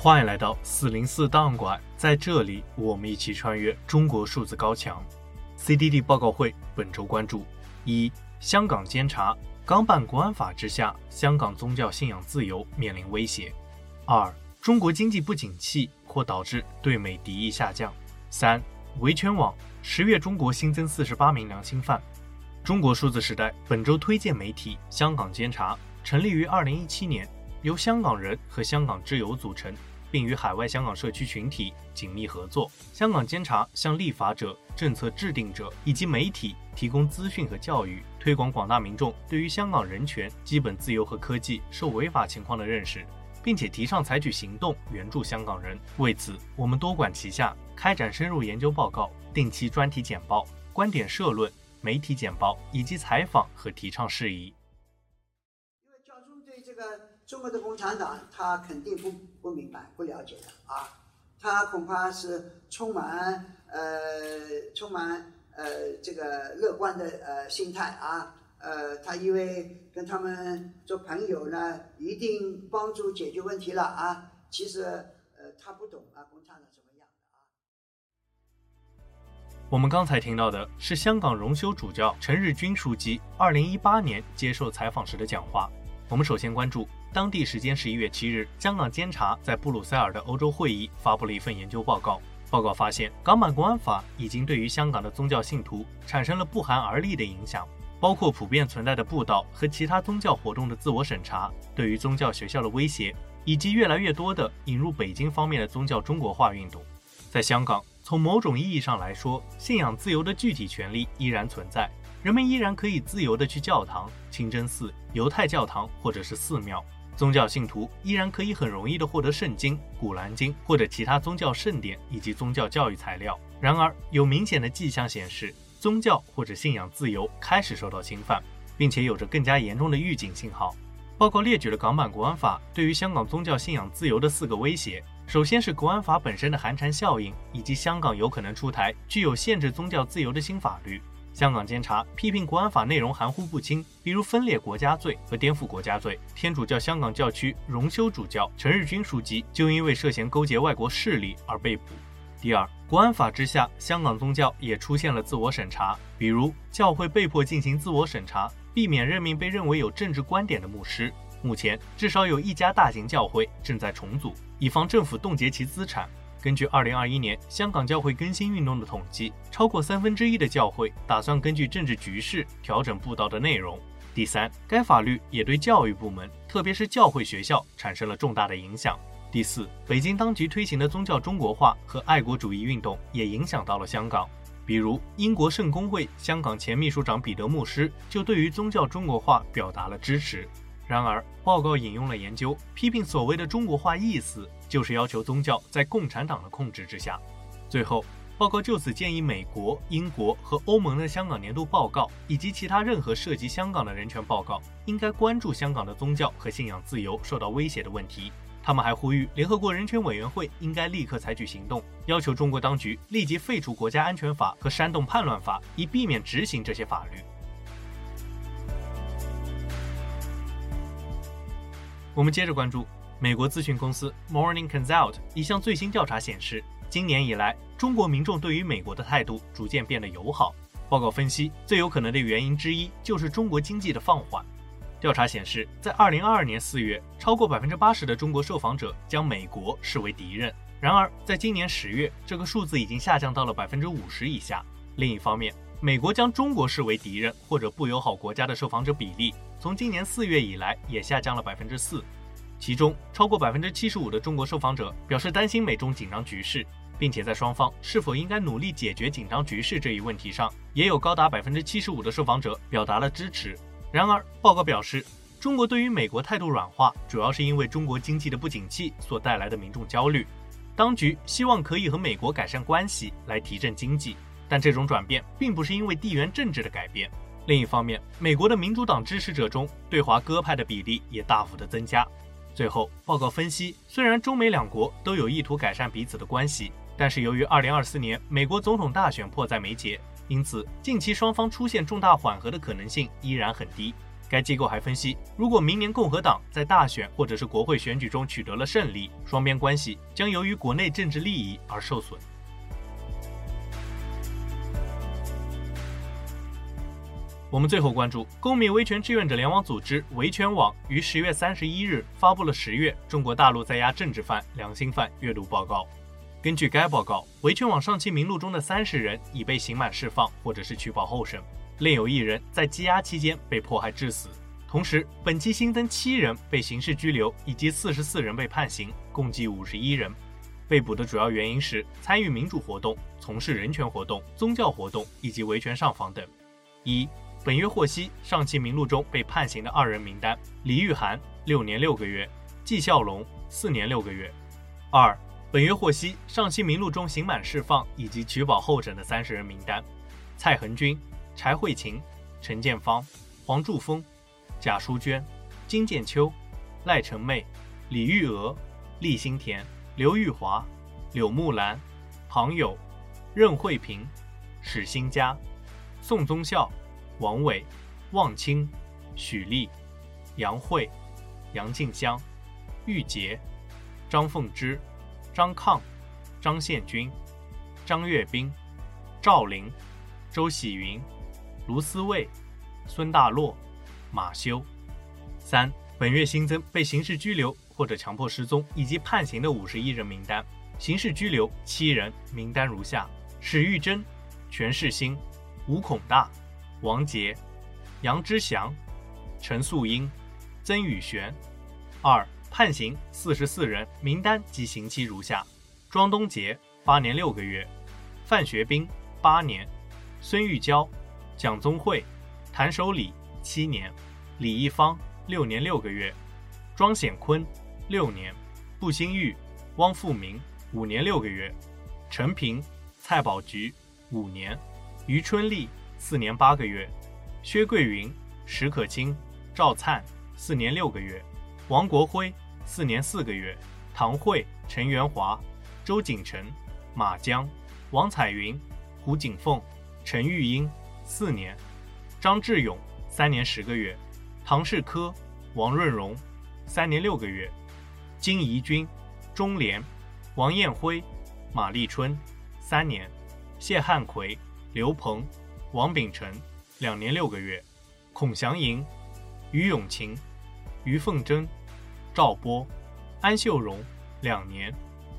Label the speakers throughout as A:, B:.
A: 欢迎来到四零四档案馆，在这里我们一起穿越中国数字高墙。CDD 报告会本周关注：一、香港监察港版国安法之下，香港宗教信仰自由面临威胁；二、中国经济不景气或导致对美敌意下降；三、维权网十月中国新增四十八名良心犯。中国数字时代本周推荐媒体香港监察，成立于二零一七年。由香港人和香港之友组成，并与海外香港社区群体紧密合作。香港监察向立法者、政策制定者以及媒体提供资讯和教育，推广广大民众对于香港人权、基本自由和科技受违法情况的认识，并且提倡采取行动援助香港人。为此，我们多管齐下，开展深入研究报告、定期专题简报、观点社论、媒体简报以及采访和提倡事宜。
B: 因为教宗对这个。中国的共产党，他肯定不不明白、不了解的啊，他恐怕是充满呃充满呃这个乐观的呃心态啊，呃，他以为跟他们做朋友呢，一定帮助解决问题了啊，其实呃他不懂啊，共产党怎么样的啊。
A: 我们刚才听到的是香港荣休主教陈日君枢机二零一八年接受采访时的讲话。我们首先关注。当地时间十一月七日，香港监察在布鲁塞尔的欧洲会议发布了一份研究报告。报告发现，港版国安法已经对于香港的宗教信徒产生了不寒而栗的影响，包括普遍存在的布道和其他宗教活动的自我审查，对于宗教学校的威胁，以及越来越多的引入北京方面的宗教中国化运动。在香港，从某种意义上来说，信仰自由的具体权利依然存在，人们依然可以自由地去教堂、清真寺、犹太教堂或者是寺庙。宗教信徒依然可以很容易地获得圣经、古兰经或者其他宗教圣典以及宗教教育材料。然而，有明显的迹象显示，宗教或者信仰自由开始受到侵犯，并且有着更加严重的预警信号。报告列举了港版国安法对于香港宗教信仰自由的四个威胁：首先是国安法本身的寒蝉效应，以及香港有可能出台具有限制宗教自由的新法律。香港监察批评国安法内容含糊不清，比如分裂国家罪和颠覆国家罪。天主教香港教区荣休主教陈日君枢机就因为涉嫌勾结外国势力而被捕。第二，国安法之下，香港宗教也出现了自我审查，比如教会被迫进行自我审查，避免任命被认为有政治观点的牧师。目前，至少有一家大型教会正在重组，以防政府冻结其资产。根据2021年香港教会更新运动的统计，超过三分之一的教会打算根据政治局势调整布道的内容。第三，该法律也对教育部门，特别是教会学校产生了重大的影响。第四，北京当局推行的宗教中国化和爱国主义运动也影响到了香港。比如，英国圣公会香港前秘书长彼得牧师就对于宗教中国化表达了支持。然而，报告引用了研究，批评所谓的中国化意思就是要求宗教在共产党的控制之下。最后，报告就此建议美国、英国和欧盟的香港年度报告以及其他任何涉及香港的人权报告，应该关注香港的宗教和信仰自由受到威胁的问题。他们还呼吁联合国人权委员会应该立刻采取行动，要求中国当局立即废除国家安全法和煽动叛乱法，以避免执行这些法律。我们接着关注美国咨询公司 Morning Consult 一项最新调查显示，今年以来，中国民众对于美国的态度逐渐变得友好。报告分析，最有可能的原因之一就是中国经济的放缓。调查显示，在2022年4月，超过80%的中国受访者将美国视为敌人。然而，在今年10月，这个数字已经下降到了50%以下。另一方面，美国将中国视为敌人或者不友好国家的受访者比例，从今年四月以来也下降了百分之四。其中，超过百分之七十五的中国受访者表示担心美中紧张局势，并且在双方是否应该努力解决紧张局势这一问题上，也有高达百分之七十五的受访者表达了支持。然而，报告表示，中国对于美国态度软化，主要是因为中国经济的不景气所带来的民众焦虑。当局希望可以和美国改善关系来提振经济。但这种转变并不是因为地缘政治的改变。另一方面，美国的民主党支持者中对华鸽派的比例也大幅的增加。最后，报告分析，虽然中美两国都有意图改善彼此的关系，但是由于2024年美国总统大选迫在眉睫，因此近期双方出现重大缓和的可能性依然很低。该机构还分析，如果明年共和党在大选或者是国会选举中取得了胜利，双边关系将由于国内政治利益而受损。我们最后关注公民维权志愿者联网组织维权网于十月三十一日发布了十月中国大陆在押政治犯、良心犯阅读报告。根据该报告，维权网上期名录中的三十人已被刑满释放或者是取保候审，另有一人在羁押期间被迫害致死。同时，本期新增七人被刑事拘留，以及四十四人被判刑，共计五十一人。被捕的主要原因是参与民主活动、从事人权活动、宗教活动以及维权上访等。一本月获悉上期名录中被判刑的二人名单：李玉涵六年六个月，纪孝龙四年六个月。二本月获悉上期名录中刑满释放以及取保候审的三十人名单：蔡恒军、柴慧琴、陈建芳、黄柱峰、贾淑娟、金建秋、赖成媚、李玉娥、厉新田、刘玉华、柳木兰、庞友、任慧萍、史新佳、宋宗孝。王伟、汪清、许丽、杨慧、杨静香、玉洁、张凤芝、张抗、张宪军、张阅兵、赵玲、周喜云、卢思卫、孙大洛、马修。三、本月新增被刑事拘留或者强迫失踪以及判刑的五十一人名单，刑事拘留七人，名单如下：史玉珍、全世兴、吴孔大。王杰、杨之祥、陈素英、曾宇璇。二、判刑四十四人，名单及刑期如下：庄东杰八年六个月，范学兵八年，孙玉娇、蒋宗慧、谭守礼七年，李一方六年六个月，庄显坤六年，步新玉、汪富明五年六个月，陈平、蔡宝菊五年，于春丽。四年八个月，薛桂云、石可清、赵灿四年六个月，王国辉四年四个月，唐慧、陈元华、周景成、马江、王彩云、胡景凤、陈玉英四年，张志勇三年十个月，唐世科、王润荣三年六个月，金怡君、钟莲、王艳辉、马丽春三年，谢汉奎、刘鹏。王秉成，两年六个月；孔祥银、于永琴、于凤珍、赵波、安秀荣，两年；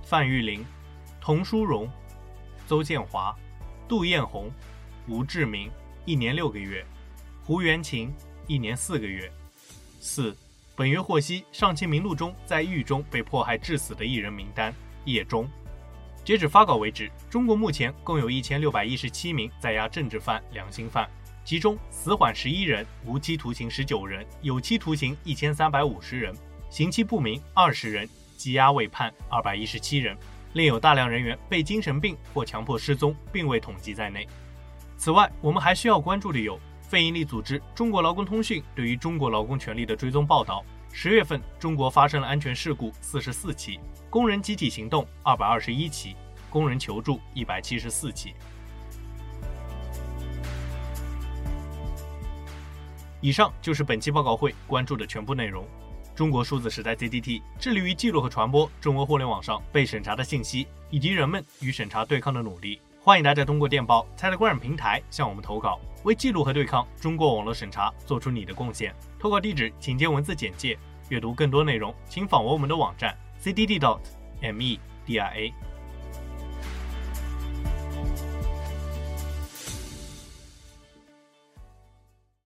A: 范玉玲、童书荣、邹建华、杜艳红、吴志明，一年六个月；胡元琴，一年四个月。四，本月获悉上期名录中在狱中被迫害致死的艺人名单：叶忠。截止发稿为止，中国目前共有一千六百一十七名在押政治犯、良心犯，其中死缓十一人，无期徒刑十九人，有期徒刑一千三百五十人，刑期不明二十人，羁押未判二百一十七人，另有大量人员被精神病或强迫失踪，并未统计在内。此外，我们还需要关注的有非营利组织中国劳工通讯对于中国劳工权利的追踪报道。十月份，中国发生了安全事故四十四起，工人集体行动二百二十一起，工人求助一百七十四起。以上就是本期报告会关注的全部内容。中国数字时代 CDT 致力于记录和传播中国互联网上被审查的信息，以及人们与审查对抗的努力。欢迎大家通过电报 Telegram 平台向我们投稿，为记录和对抗中国网络审查做出你的贡献。投稿地址请见文字简介。阅读更多内容，请访问我们的网站 cdd.media。